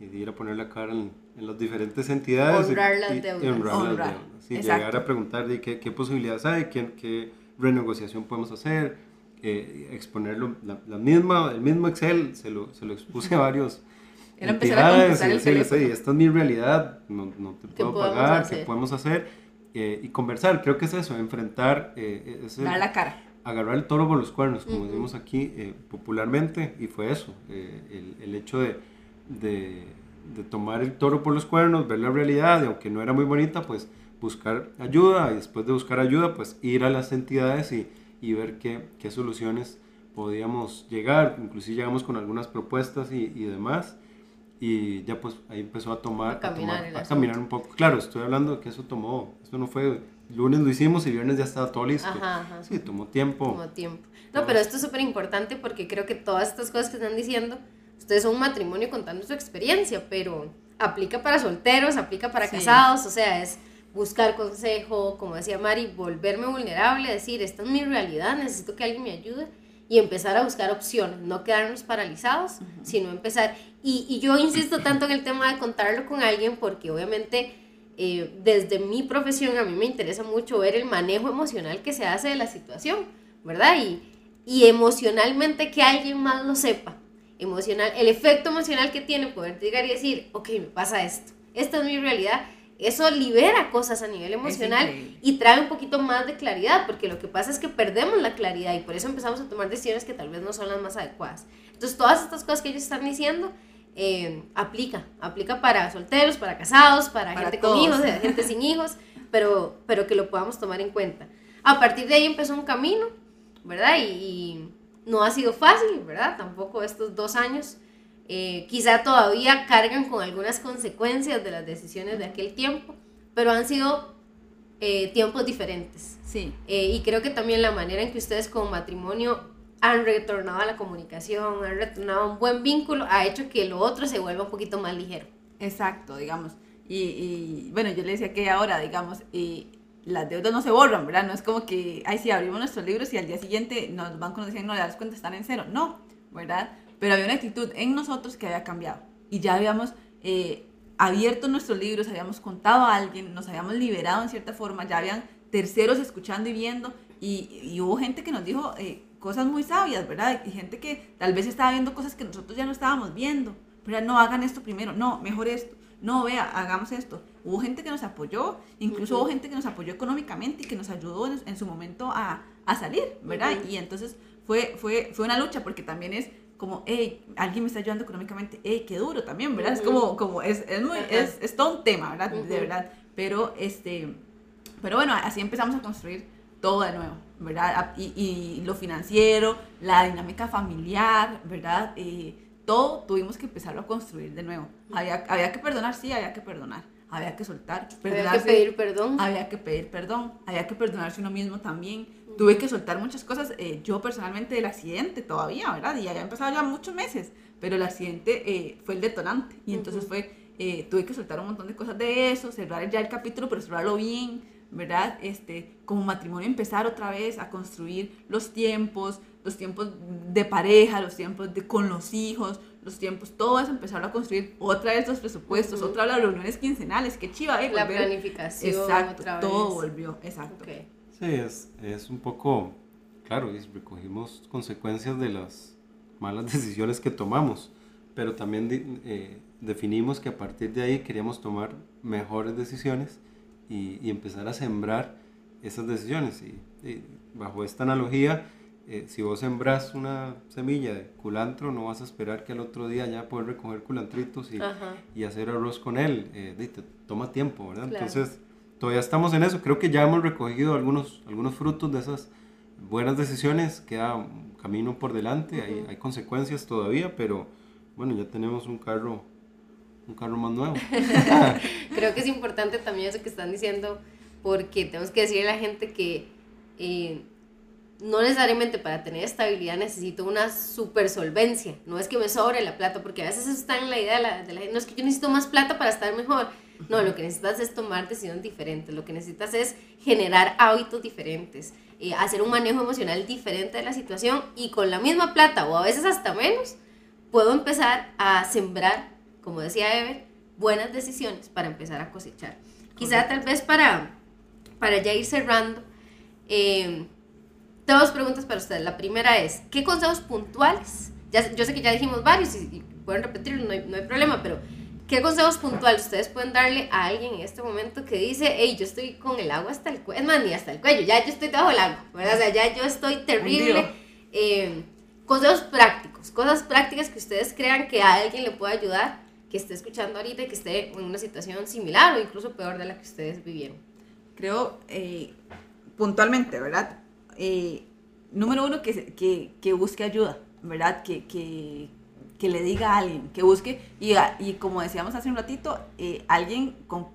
y de ir a poner la cara en, en las diferentes entidades. Honrar las deudas. Y honrar, las deudas. Y llegar a preguntar de qué, qué posibilidades hay, qué, qué renegociación podemos hacer eh, exponerlo, la, misma, el mismo Excel se lo, se lo expuse a varios. [laughs] Era empezar a el esta es mi realidad, no, no te puedo pagar, ¿qué podemos hacer? Eh, y conversar, creo que es eso, enfrentar. Eh, Dar la cara. Agarrar el toro por los cuernos, como decimos aquí eh, popularmente, y fue eso, el, el, hecho de, de, de, tomar el toro por los cuernos, ver la realidad, y aunque no era muy bonita, pues buscar ayuda, y después de buscar ayuda, pues ir a las entidades y y ver qué, qué soluciones podíamos llegar, inclusive llegamos con algunas propuestas y, y demás, y ya pues ahí empezó a tomar, a caminar, a, caminar un poco. Claro, estoy hablando de que eso tomó, esto no fue, lunes lo hicimos y viernes ya estaba todo listo. Sí, tomó tiempo. Tomó tiempo. No, pero esto es súper importante porque creo que todas estas cosas que están diciendo, ustedes son un matrimonio contando su experiencia, pero aplica para solteros, aplica para casados, o sea, es buscar consejo, como decía Mari, volverme vulnerable, decir, esta es mi realidad, necesito que alguien me ayude y empezar a buscar opciones, no quedarnos paralizados, sino empezar. Y, yo insisto tanto en el tema de contarlo con alguien porque obviamente eh, desde mi profesión a mí me interesa mucho ver el manejo emocional que se hace de la situación, ¿verdad? Y, y emocionalmente que alguien más lo sepa, emocional, el efecto emocional que tiene poder llegar y decir, ok, me pasa esto, esta es mi realidad eso libera cosas a nivel emocional y trae un poquito más de claridad, porque lo que pasa es que perdemos la claridad y por eso empezamos a tomar decisiones que tal vez no son las más adecuadas. Entonces, todas estas cosas que ellos están diciendo, eh, aplica, aplica para solteros, para casados, para, gente con hijos, gente sin hijos, [laughs] pero, pero que lo podamos tomar en cuenta. A partir de ahí empezó un camino, ¿verdad? y no ha sido fácil, ¿verdad? Tampoco estos dos años eh, quizá todavía cargan con algunas consecuencias de las decisiones de aquel tiempo, pero han sido eh, tiempos diferentes. Sí. Eh, y creo que también la manera en que ustedes como matrimonio han retornado a la comunicación, han retornado a un buen vínculo, ha hecho que lo otro se vuelva un poquito más ligero. Exacto, digamos. Y, y bueno, yo le decía que ahora, digamos, y las deudas no se borran, ¿verdad? No es como que, ay, sí, abrimos nuestros libros y al día siguiente nos van nos decían, no, le das cuenta, están en cero. No, ¿verdad? Pero había una actitud en nosotros que había cambiado y ya habíamos eh, abierto nuestros libros, habíamos contado a alguien, nos habíamos liberado en cierta forma, ya habían terceros escuchando y viendo y, hubo gente que nos dijo eh, cosas muy sabias, ¿verdad? Y gente que tal vez estaba viendo cosas que nosotros ya no estábamos viendo, pero no hagan esto primero, no, mejor esto, no, vea, hagamos esto. Hubo gente que nos apoyó, incluso hubo gente que nos apoyó económicamente y que nos ayudó en, su momento a, a salir, ¿verdad? Y entonces fue, fue, fue una lucha porque también es como, hey, alguien me está ayudando económicamente, hey, qué duro también, ¿verdad? Es como, como es, es muy, es, es, todo un tema, ¿verdad? De verdad. Pero, este, pero bueno, así empezamos a construir todo de nuevo, ¿verdad? Y, y lo financiero, la dinámica familiar, ¿verdad? Eh, todo tuvimos que empezarlo a construir de nuevo. Había, había que perdonar, sí, había que perdonar. Había que soltar, había que pedir perdón. Había que pedir perdón, había que perdonarse uno mismo también tuve que soltar muchas cosas, eh, yo personalmente del accidente todavía, ¿verdad? Y había empezado ya muchos meses, pero el accidente eh, fue el detonante y entonces fue, eh, tuve que soltar un montón de cosas de eso, cerrar ya el capítulo, pero cerrarlo bien, ¿verdad? Este, como matrimonio empezar otra vez a construir los tiempos, los tiempos de pareja, los tiempos de, con los hijos, los tiempos, todo eso empezarlo a construir otra vez los presupuestos, otra vez las reuniones quincenales, qué chiva, ¿eh? La planificación. Exacto, todo volvió, exacto. Sí, es, es un poco, claro, recogimos consecuencias de las malas [laughs] decisiones que tomamos, pero también eh, definimos que a partir de ahí queríamos tomar mejores decisiones y, y empezar a sembrar esas decisiones. Y, bajo esta analogía, eh, si vos sembras una semilla de culantro, no vas a esperar que al otro día ya puedas recoger culantritos y, y hacer arroz con él. Eh, te toma tiempo, ¿verdad? Entonces, todavía estamos en eso. Creo que ya hemos recogido algunos, algunos frutos de esas buenas decisiones. Queda un camino por delante, hay, hay, consecuencias todavía, pero bueno, ya tenemos un carro, un carro más nuevo. [laughs] [laughs] Creo que es importante también eso que están diciendo, porque tenemos que decirle a la gente que eh, no necesariamente para tener estabilidad necesito una super solvencia. No es que me sobre la plata, porque a veces está en la idea de la, de la gente, no es que yo necesito más plata para estar mejor. No, lo que necesitas es tomar decisiones diferentes, lo que necesitas es generar hábitos diferentes, eh, hacer un manejo emocional diferente de la situación y con la misma plata o a veces hasta menos, puedo empezar a sembrar, como decía Ever, buenas decisiones para empezar a cosechar. Quizá tal vez para, para ya ir cerrando, eh, dos preguntas para ustedes. La primera es, ¿qué consejos puntuales? Ya, yo sé que ya dijimos varios y, pueden repetirlo, no hay, no hay, problema, pero ¿qué consejos puntuales ustedes pueden darle a alguien en este momento que dice, hey, yo estoy con el agua hasta el cuello, es más, ni hasta el cuello, ya yo estoy debajo del agua, ¿verdad? O sea, ya yo estoy terrible. Eh, consejos prácticos, cosas prácticas que ustedes crean que a alguien le puede ayudar, que esté escuchando ahorita y que esté en una situación similar o incluso peor de la que ustedes vivieron. Creo, eh, puntualmente, ¿verdad? Eh, número uno, que, que, que, busque ayuda, ¿verdad? Que, que, que, le diga a alguien, que busque, y, y como decíamos hace un ratito, eh, alguien con,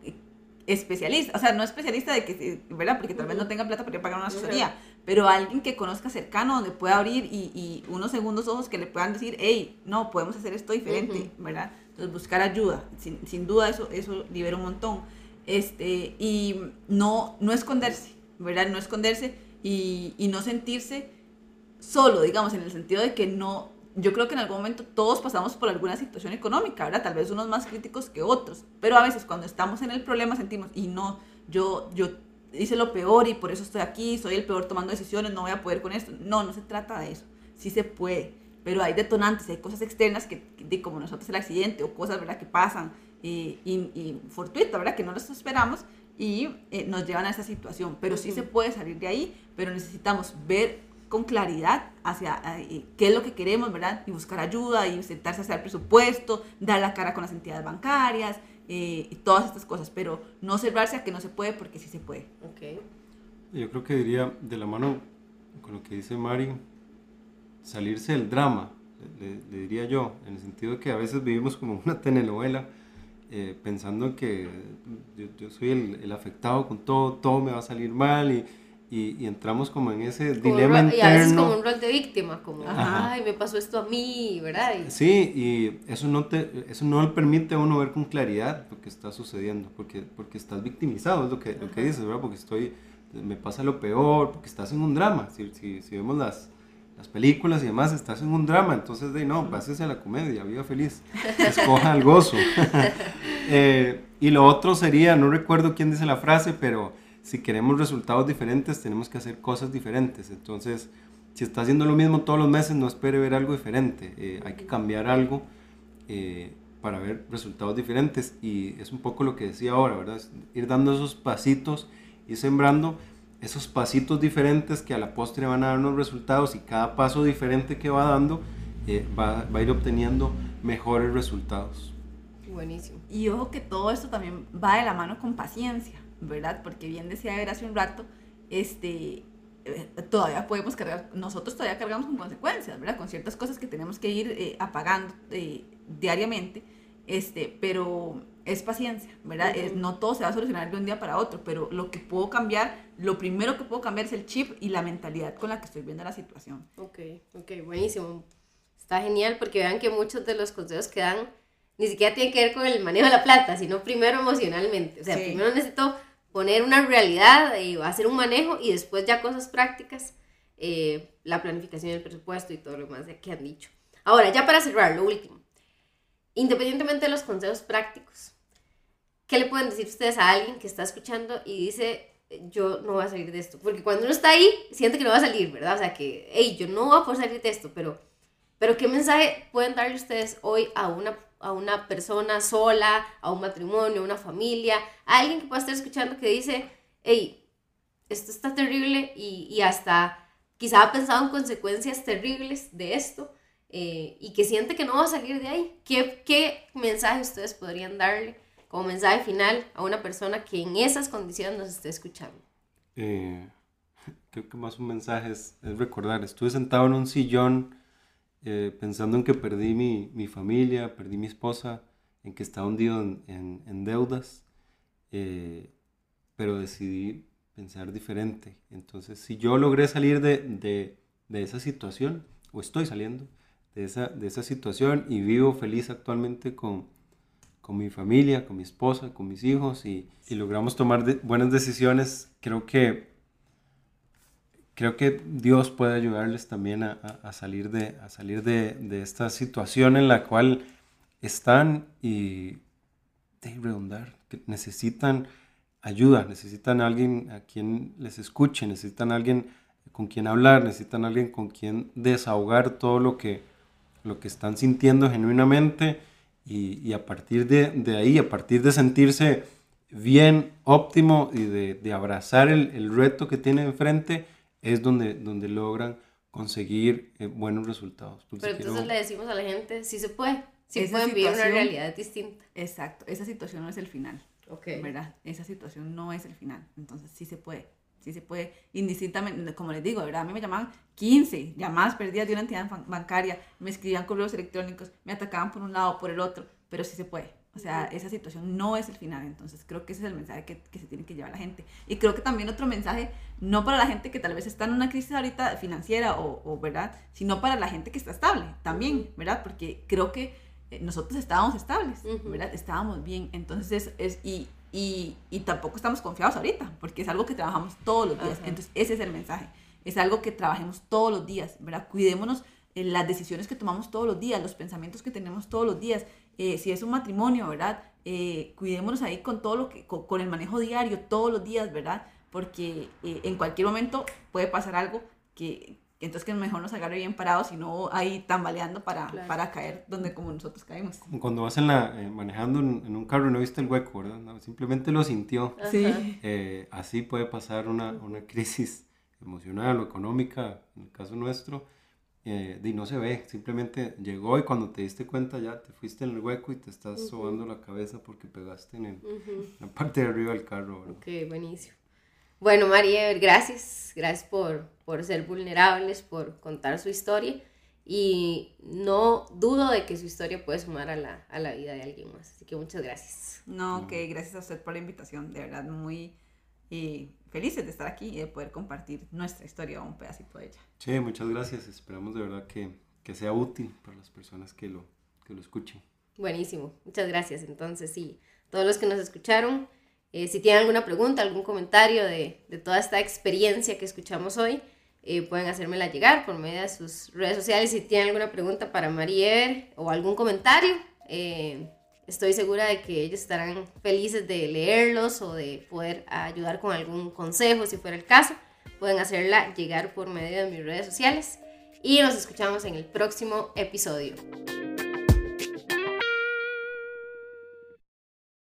especialista, o sea, no especialista de que, ¿verdad? Porque tal vez no tenga plata para pagar una asesoría, pero alguien que conozca cercano, donde pueda abrir y, y, unos segundos ojos que le puedan decir, hey, no, podemos hacer esto diferente, ¿verdad? Entonces, buscar ayuda, sin, sin, duda eso, eso libera un montón. Este, y no, no esconderse, ¿verdad? No esconderse y, y no sentirse solo, digamos, en el sentido de que no, yo creo que en algún momento todos pasamos por alguna situación económica, ¿verdad? Tal vez unos más críticos que otros, pero a veces cuando estamos en el problema sentimos, y no, yo, yo hice lo peor y por eso estoy aquí, soy el peor tomando decisiones, no voy a poder con esto. No, no se trata de eso, sí se puede, pero hay detonantes, hay cosas externas que, de, como nosotros el accidente o cosas, ¿verdad? Que pasan y, y, y fortuitas, ¿verdad? Que no las esperamos y eh, nos llevan a esa situación. Pero sí se puede salir de ahí, pero necesitamos ver con claridad hacia eh, qué es lo que queremos, ¿verdad? Y buscar ayuda y sentarse a hacer el presupuesto, dar la cara con las entidades bancarias eh, y todas estas cosas, pero no cerrarse a que no se puede porque sí se puede. Okay. Yo creo que diría de la mano con lo que dice Mari, salirse del drama, le, le diría yo, en el sentido de que a veces vivimos como una telenovela eh, pensando que yo, soy el, afectado con todo, todo me va a salir mal y, y, entramos como en ese dilema interno. Y a veces como un rol de víctima, como, ay, me pasó esto a mí, ¿verdad? Sí, y eso no, te, eso no le permite a uno ver con claridad lo que está sucediendo, porque, porque estás victimizado, es lo que, lo que dices, ¿verdad? Porque estoy, me pasa lo peor, porque estás en un drama, si, si, si vemos las las películas y demás, estás en un drama, entonces de no, pásese a la comedia, viva feliz, escoja el gozo. [laughs] Eh, y lo otro sería, no recuerdo quién dice la frase, pero si queremos resultados diferentes, tenemos que hacer cosas diferentes. Entonces, si está haciendo lo mismo todos los meses, no espere ver algo diferente, eh, hay que cambiar algo eh, para ver resultados diferentes. Y es un poco lo que decía ahora, ¿verdad? Ir dando esos pasitos y sembrando esos pasitos diferentes que a la postre van a dar unos resultados y cada paso diferente que va dando eh, va, va, a ir obteniendo mejores resultados. Buenísimo. Y ojo que todo esto también va de la mano con paciencia, ¿verdad? Porque bien decía ver hace un rato, este, eh, todavía podemos cargar, nosotros todavía cargamos con consecuencias, ¿verdad? Con ciertas cosas que tenemos que ir eh, apagando diariamente, este, pero es paciencia, ¿verdad? no todo se va a solucionar de un día para otro, pero lo que puedo cambiar, lo primero que puedo cambiar es el chip y la mentalidad con la que estoy viendo la situación. Ok, ok, buenísimo. Está genial porque vean que muchos de los consejos que dan ni siquiera tienen que ver con el manejo de la plata, sino primero emocionalmente. O sea, primero necesito poner una realidad y hacer un manejo y después ya cosas prácticas, eh, la planificación del presupuesto y todo lo demás que han dicho. Ahora, ya para cerrar, lo último. Independientemente de los consejos prácticos, ¿qué le pueden decir ustedes a alguien que está escuchando y dice, yo no voy a salir de esto? Porque cuando uno está ahí, siente que no va a salir, ¿verdad? O sea, que, hey, yo no voy a poder salir de esto, pero, pero ¿qué mensaje pueden darle ustedes hoy a una, a una persona sola, a un matrimonio, a una familia, a alguien que pueda estar escuchando que dice, hey, esto está terrible y, y hasta quizá ha pensado en consecuencias terribles de esto eh, y que siente que no va a salir de ahí. ¿Qué, ¿Qué mensaje ustedes podrían darle como mensaje final a una persona que en esas condiciones nos esté escuchando? Eh, [laughs] creo que más un mensaje es, recordar, estuve sentado en un sillón eh, pensando en que perdí mi, mi, familia, perdí mi esposa, en que estaba hundido en, en, deudas, eh, pero decidí pensar diferente. Entonces, si yo logré salir de, de, de, esa situación, o estoy saliendo de esa, de esa situación y vivo feliz actualmente con, con mi familia, con mi esposa, con mis hijos y, y logramos tomar buenas decisiones, creo que creo que Dios puede ayudarles también a, a, salir, de, a salir de, de, esta situación en la cual están y de redundar, que necesitan ayuda, necesitan alguien a quien les escuche, necesitan alguien con quien hablar, necesitan alguien con quien desahogar todo lo que, lo que están sintiendo genuinamente y, y a partir de, de, ahí, a partir de sentirse bien, óptimo y de, de abrazar el, el reto que tienen enfrente, es donde, donde logran conseguir eh, buenos resultados. Pero entonces le decimos a la gente, sí se puede, sí pueden vivir una realidad distinta. Exacto, esa situación no es el final, okay. ¿verdad? Esa situación no es el final, entonces sí se puede, sí se puede, indistintamente, como les digo, ¿verdad? A mí me llamaban 15 llamadas perdidas de una entidad bancaria, me escribían correos electrónicos, me atacaban por un lado, por el otro, pero sí se puede. O sea, esa situación no es el final. Entonces, creo que ese es el mensaje que, que, se tiene que llevar la gente. Y creo que también otro mensaje, no para la gente que tal vez está en una crisis ahorita financiera o, o ¿verdad? Sino para la gente que está estable también, ¿verdad? Porque creo que eh, nosotros estábamos estables, ¿verdad? Estábamos bien. Entonces, es, es y, y, y, tampoco estamos confiados ahorita, porque es algo que trabajamos todos los días. Entonces, ese es el mensaje. Es algo que trabajemos todos los días, ¿verdad? Cuidémonos en eh, las decisiones que tomamos todos los días, los pensamientos que tenemos todos los días eh, si es un matrimonio, ¿verdad? Eh, cuidémonos ahí con todo lo que, con, el manejo diario, todos los días, ¿verdad? Porque eh, en cualquier momento puede pasar algo que, entonces que mejor nos agarre bien parados y no ahí tambaleando para, para caer donde como nosotros caemos. Cuando vas en la, manejando en, un carro y no viste el hueco, ¿verdad? simplemente lo sintió. Sí. así puede pasar una, una crisis emocional o económica, en el caso nuestro, eh, y no se ve, simplemente llegó y cuando te diste cuenta ya te fuiste en el hueco y te estás sobando la cabeza porque pegaste en, la parte de arriba del carro. Ok, buenísimo. Bueno, María, gracias, gracias por, por ser vulnerables, por contar su historia y no dudo de que su historia puede sumar a la, a la vida de alguien más. Así que muchas gracias. No, ok, gracias a usted por la invitación, de verdad muy y felices de estar aquí y de poder compartir nuestra historia o un pedacito de ella. Sí, muchas gracias. Esperamos de verdad que, que sea útil para las personas que lo, que lo escuchen. Buenísimo, muchas gracias. Entonces, sí, todos los que nos escucharon, eh, si tienen alguna pregunta, algún comentario de, de toda esta experiencia que escuchamos hoy, eh, pueden hacérmela llegar por medio de sus redes sociales. Si tienen alguna pregunta para María o algún comentario, eh, Estoy segura de que ellos estarán felices de leerlos o de poder ayudar con algún consejo si fuera el caso. Pueden hacerla llegar por medio de mis redes sociales y nos escuchamos en el próximo episodio.